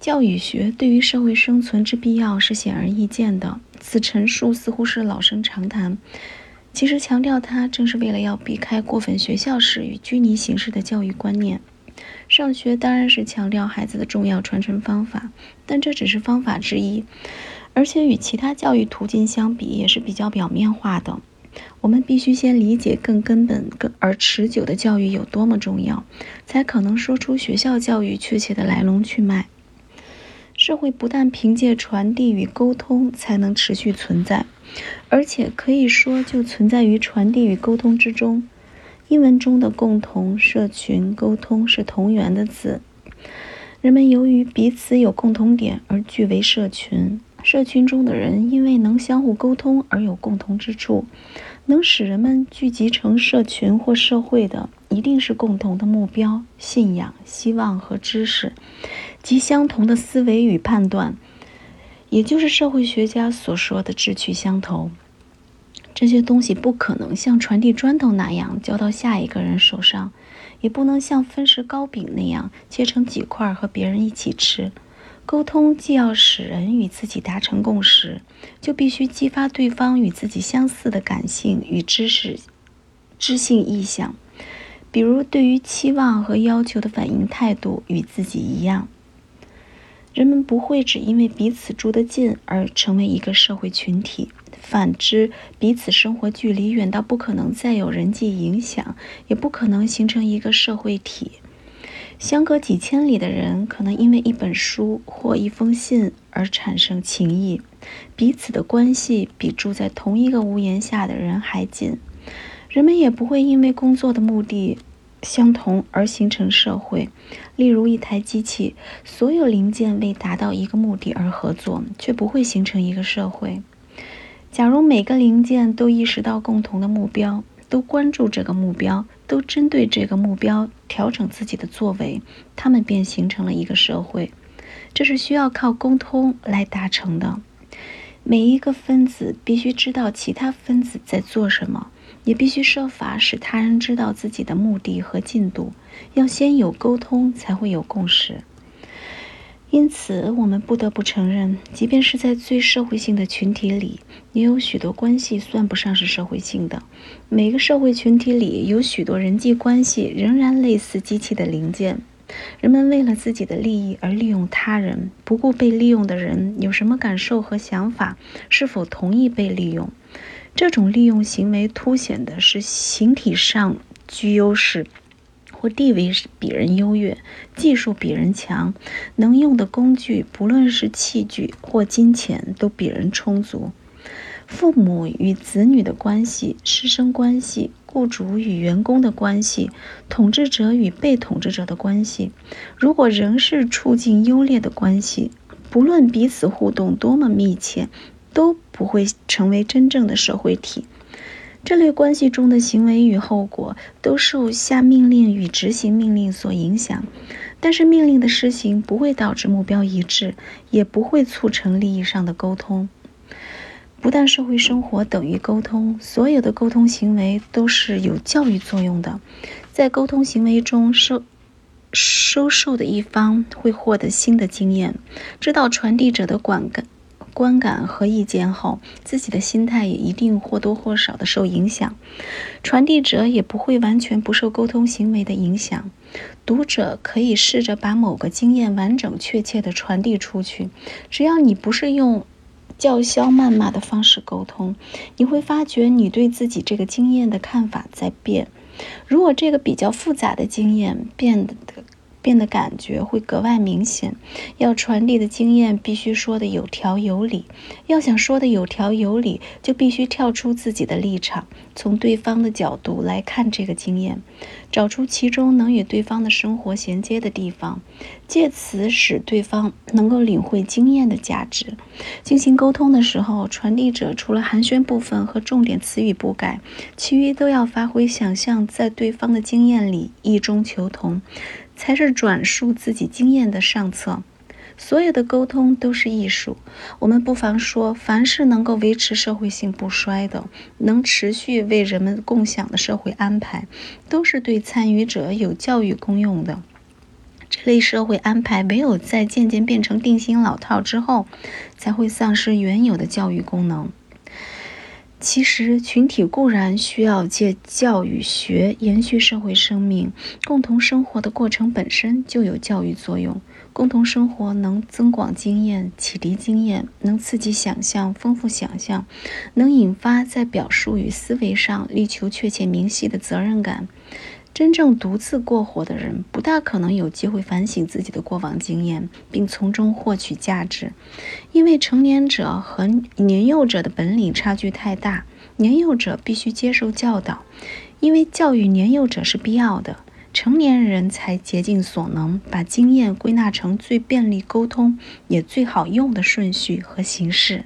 教育学对于社会生存之必要是显而易见的，此陈述似乎是老生常谈。其实强调它，正是为了要避开过分学校式与拘泥形式的教育观念。上学当然是强调孩子的重要传承方法，但这只是方法之一，而且与其他教育途径相比，也是比较表面化的。我们必须先理解更根本、更而持久的教育有多么重要，才可能说出学校教育确切的来龙去脉。社会不但凭借传递与沟通才能持续存在，而且可以说就存在于传递与沟通之中。英文中的“共同”“社群”“沟通”是同源的字，人们由于彼此有共同点而聚为社群。社群中的人因为能相互沟通而有共同之处，能使人们聚集成社群或社会的，一定是共同的目标、信仰、希望和知识，及相同的思维与判断，也就是社会学家所说的志趣相投。这些东西不可能像传递砖头那样交到下一个人手上，也不能像分食糕饼那样切成几块和别人一起吃。沟通既要使人与自己达成共识，就必须激发对方与自己相似的感性与知识、知性意向，比如对于期望和要求的反应态度与自己一样。人们不会只因为彼此住得近而成为一个社会群体，反之，彼此生活距离远到不可能再有人际影响，也不可能形成一个社会体。相隔几千里的人，可能因为一本书或一封信而产生情谊，彼此的关系比住在同一个屋檐下的人还近。人们也不会因为工作的目的相同而形成社会。例如，一台机器，所有零件为达到一个目的而合作，却不会形成一个社会。假如每个零件都意识到共同的目标，都关注这个目标。都针对这个目标调整自己的作为，他们便形成了一个社会。这是需要靠沟通来达成的。每一个分子必须知道其他分子在做什么，也必须设法使他人知道自己的目的和进度。要先有沟通，才会有共识。因此，我们不得不承认，即便是在最社会性的群体里，也有许多关系算不上是社会性的。每个社会群体里有许多人际关系仍然类似机器的零件。人们为了自己的利益而利用他人，不顾被利用的人有什么感受和想法，是否同意被利用。这种利用行为凸显的是形体上居优势。或地位比人优越，技术比人强，能用的工具，不论是器具或金钱，都比人充足。父母与子女的关系，师生关系，雇主与员工的关系，统治者与被统治者的关系，如果仍是处境优劣的关系，不论彼此互动多么密切，都不会成为真正的社会体。这类关系中的行为与后果都受下命令与执行命令所影响，但是命令的施行不会导致目标一致，也不会促成利益上的沟通。不但社会生活等于沟通，所有的沟通行为都是有教育作用的。在沟通行为中，收收受的一方会获得新的经验，知道传递者的管感。观感和意见后，自己的心态也一定或多或少的受影响。传递者也不会完全不受沟通行为的影响。读者可以试着把某个经验完整确切的传递出去。只要你不是用叫嚣谩骂的方式沟通，你会发觉你对自己这个经验的看法在变。如果这个比较复杂的经验变得。变的感觉会格外明显。要传递的经验必须说的有条有理。要想说的有条有理，就必须跳出自己的立场，从对方的角度来看这个经验，找出其中能与对方的生活衔接的地方，借此使对方能够领会经验的价值。进行沟通的时候，传递者除了寒暄部分和重点词语不改，其余都要发挥想象，在对方的经验里意中求同。才是转述自己经验的上策。所有的沟通都是艺术。我们不妨说，凡是能够维持社会性不衰的、能持续为人们共享的社会安排，都是对参与者有教育功用的。这类社会安排唯有在渐渐变成定型老套之后，才会丧失原有的教育功能。其实，群体固然需要借教育学延续社会生命，共同生活的过程本身就有教育作用。共同生活能增广经验、启迪经验，能刺激想象、丰富想象，能引发在表述与思维上力求确切明晰的责任感。真正独自过活的人，不大可能有机会反省自己的过往经验，并从中获取价值，因为成年者和年幼者的本领差距太大。年幼者必须接受教导，因为教育年幼者是必要的。成年人才竭尽所能，把经验归纳成最便利沟通也最好用的顺序和形式。